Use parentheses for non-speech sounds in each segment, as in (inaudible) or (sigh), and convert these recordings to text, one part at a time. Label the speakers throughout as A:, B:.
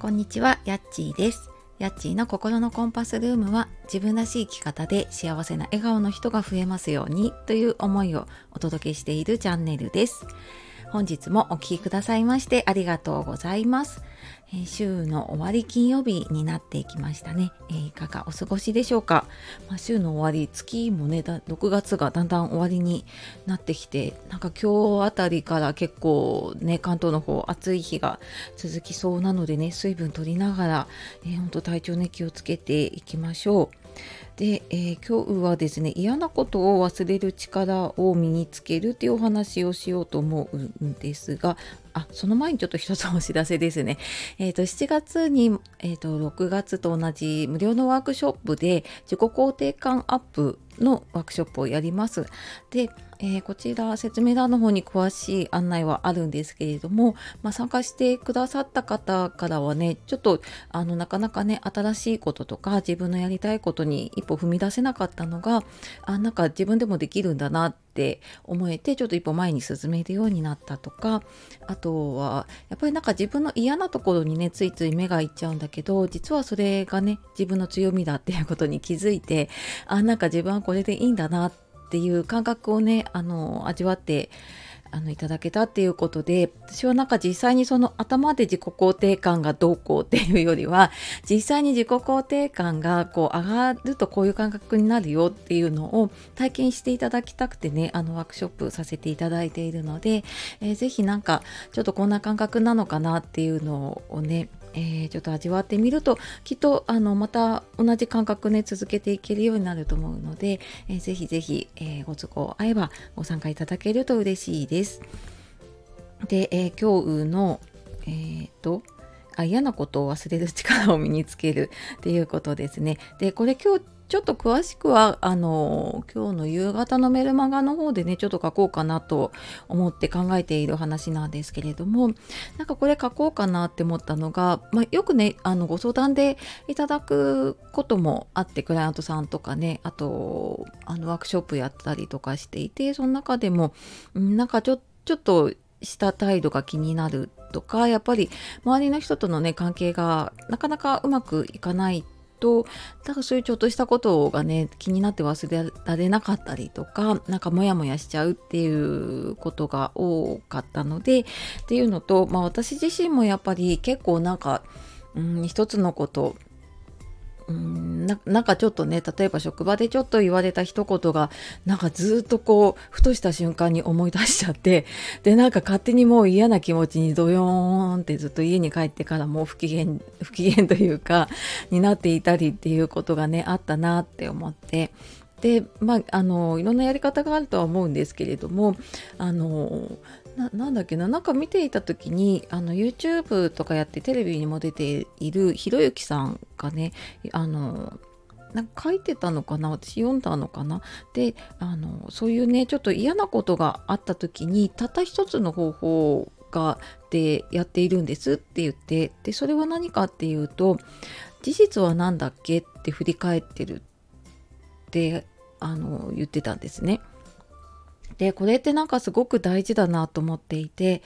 A: こんにちは、やっちーです。やっちーの心のコンパスルームは自分らしい生き方で幸せな笑顔の人が増えますようにという思いをお届けしているチャンネルです。本日もお聴きくださいましてありがとうございます。週の終わり金曜日になっていきましたね。いかがお過ごしでしょうか？まあ、週の終わり、月もね、だ6月がだんだん終わりになってきて、なんか今日あたりから結構ね、関東の方暑い日が続きそうなのでね、水分取りながら、えー、本当体調ね気をつけていきましょう。で、えー今日はですね嫌なことを忘れる力を身につけるというお話をしようと思うんですがあその前にちょっと一つお知らせですね。(laughs) えー、と7月に、えー、と6月と同じ無料のワークショップで自己肯定感アップのワークショップをやります。で、えーこちら説明欄の方に詳しい案内はあるんですけれども、まあ、参加してくださった方からはねちょっとあのなかなかね新しいこととか自分のやりたいことに一歩踏み出せなかったのがあなんか自分でもできるんだなってって思えてちょっと一歩前に進めるようになったとかあとはやっぱりなんか自分の嫌なところにねついつい目がいっちゃうんだけど実はそれがね自分の強みだっていうことに気づいてあなんか自分はこれでいいんだなっていう感覚をねあの味わってあのいただけたっていうことで私はなんか実際にその頭で自己肯定感がどうこうっていうよりは実際に自己肯定感がこう上がるとこういう感覚になるよっていうのを体験していただきたくてねあのワークショップさせていただいているので、えーぜひなんかちょっとこんな感覚なのかなっていうのをねえーちょっと味わってみるときっとあのまた同じ感覚ね続けていけるようになると思うので、えーぜひぜひ、えーご都合合えばご参加いただけると嬉しいです。で、えー今日のえーとあ嫌なことを忘れる力を身につけるっていうことですね。でこれ今日ちょっと詳しくはあの今日の夕方のメルマガの方でねちょっと書こうかなと思って考えている話なんですけれどもなんかこれ書こうかなって思ったのが、まあ、よくねあのご相談でいただくこともあってクライアントさんとかねあとあのワークショップやったりとかしていてその中でもなんかちょちょっとした態度が気になるとかやっぱり周りの人とのね関係がなかなかうまくいかないとだからそういうちょっとしたことがね気になって忘れられなかったりとかなんかモヤモヤしちゃうっていうことが多かったのでっていうのと、まあ、私自身もやっぱり結構なんか、うん、一つのことうんなんかちょっとね例えば職場でちょっと言われた一言がなんかずっとこうふとした瞬間に思い出しちゃって (laughs) でなんか勝手にもう嫌な気持ちにドヨーンってずっと家に帰ってからもう不機嫌 (laughs) 不機嫌というかになっていたりっていうことがねあったなって思って。でまああのいろんなやり方があるとは思うんですけれどもあのななんだっけななんか見ていた時にあの YouTube とかやってテレビにも出ているひろゆきさんがねあのなんか書いてたのかな私読んだのかなであのそういうねちょっと嫌なことがあった時にたった一つの方法がでやっているんですって言ってでそれは何かっていうと事実は何だっけって振り返ってるってあの言ってたんですね。でこれってなんかすごく大事だなと思っていて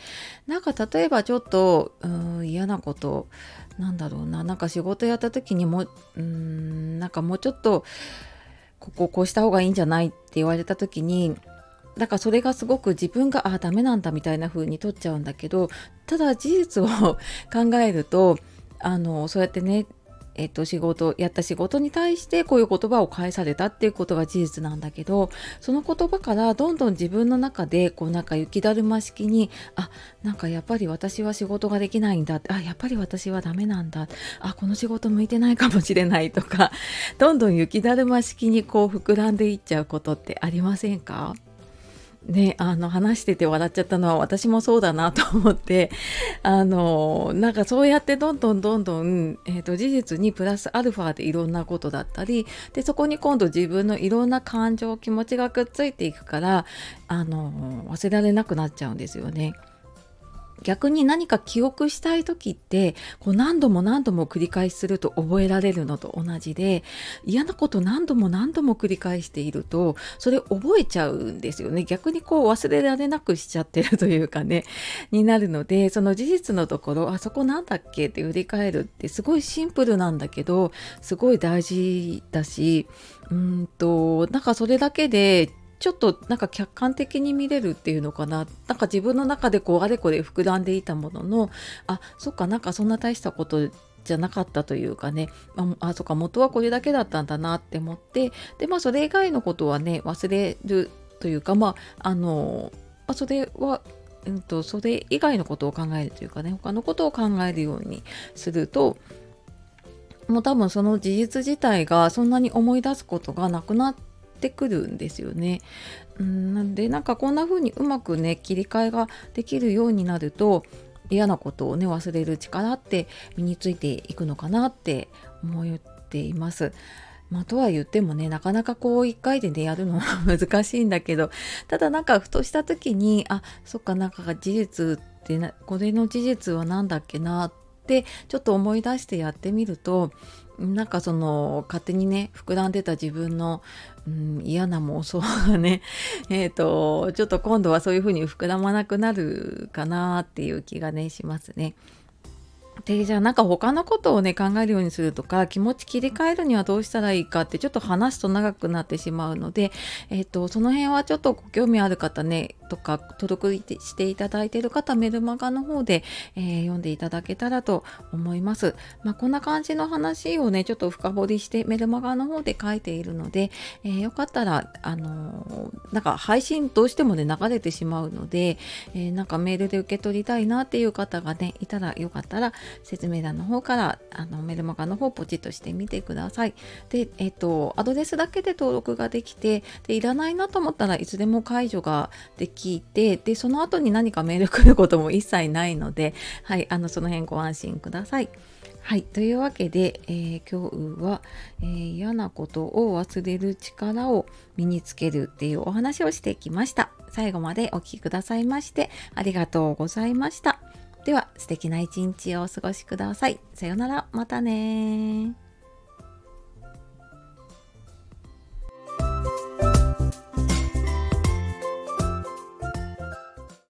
A: なんか例えばちょっとうん嫌なことなんだろうな。なんか仕事やった時にもうんなんかもうちょっとこここうした方がいいんじゃないって言われた時になんかそれがすごく自分があダメなんだみたいな風に取っちゃうんだけどただ事実を (laughs) 考えるとあのそうやってねえっと、仕事やった仕事に対してこういう言葉を返されたっていうことが事実なんだけどその言葉からどんどん自分の中でこうなんか雪だるま式にあなんかやっぱり私は仕事ができないんだあやっぱり私はダメなんだあこの仕事向いてないかもしれないとかどんどん雪だるま式にこう膨らんでいっちゃうことってありませんか？ね、あの話してて笑っちゃったのは私もそうだなと思って (laughs) あのなんかそうやってどんどんどんどん、えー、と事実にプラスアルファでいろんなことだったりでそこに今度自分のいろんな感情気持ちがくっついていくからあの忘れられなくなっちゃうんですよね。逆に何か記憶したい時ってこう何度も何度も繰り返しすると覚えられるのと同じで嫌なこと何度も何度も繰り返しているとそれ覚えちゃうんですよね。逆にこう忘れられなくしちゃってるというかねになるのでその事実のところあそこなんだっけ？って振り返るってすごいシンプルなんだけどすごい大事だしうんとなんかそれだけでちょっとなんか客観的に見れるっていうのかな。なんか自分の中でこうあれこれ膨らんでいたもののあそっかなんかそんな大したことじゃなかったというかね。あそっか元はこれだけだったんだなって思って。でまあそれ以外のことはね忘れるというかまああの、まあ、それはうんと、それ以外のことを考えるというかね他のことを考えるようにするともう多分その事実自体がそんなに思い出すことがなくなってってくるんですよね。うんなんでなんかこんな風にうまくね切り替えができるようになると嫌なことをね忘れる力って身についていくのかなって思っています。まあ、とは言ってもねなかなかこう一回でねやるのは難しいんだけどただなんかふとした時にあそっかなんか事実ってなこれの事実は何だっけなっでちょっと思い出してやってみるとなんかその勝手にね膨らんでた自分の、うん、嫌な妄想がね (laughs) えっ、ー、とちょっと今度はそういうふうに膨らまなくなるかなっていう気がねしますね。でじゃあなんか他のことをね考えるようにするとか気持ち切り替えるにはどうしたらいいかってちょっと話すと長くなってしまうので、えーと、その辺はちょっとご興味ある方ねとか登録していただいている方メルマガの方で、えー、読んでいただけたらと思います。まあ、こんな感じの話をねちょっと深掘りしてメルマガの方で書いているので、えー、よかったらあのー、なんか配信どうしてもね流れてしまうので、えなんかメールで受け取りたいなっていう方がねいたらよかったら説明欄の方からあのメルマガの方ポチッとしてみてください。で、えっ、と、アドレスだけで登録ができて、で、いらないなと思ったらいつでも解除ができて、で、その後に何かメール来ることも一切ないので、はい、あの、その辺ご安心ください。はい。というわけで、えー、今日は、えー、嫌なことを忘れる力を身につけるっていうお話をしてきました。最後までお聴きくださいましてありがとうございました。では素敵な一日をお過ごしください。さようなら、またね